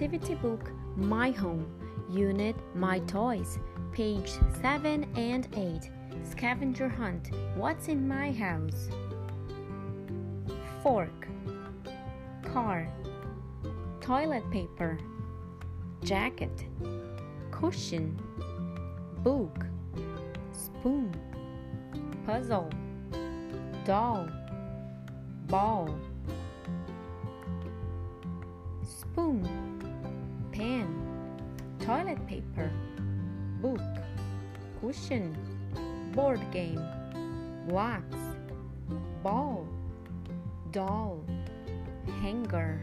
activity book My Home, Unit My Toys, page 7 and 8. Scavenger hunt. What's in my house? Fork, car, toilet paper, jacket, cushion, book, spoon, puzzle, doll, ball, spoon, toilet paper, book, cushion, board game, wax, ball, doll, hanger.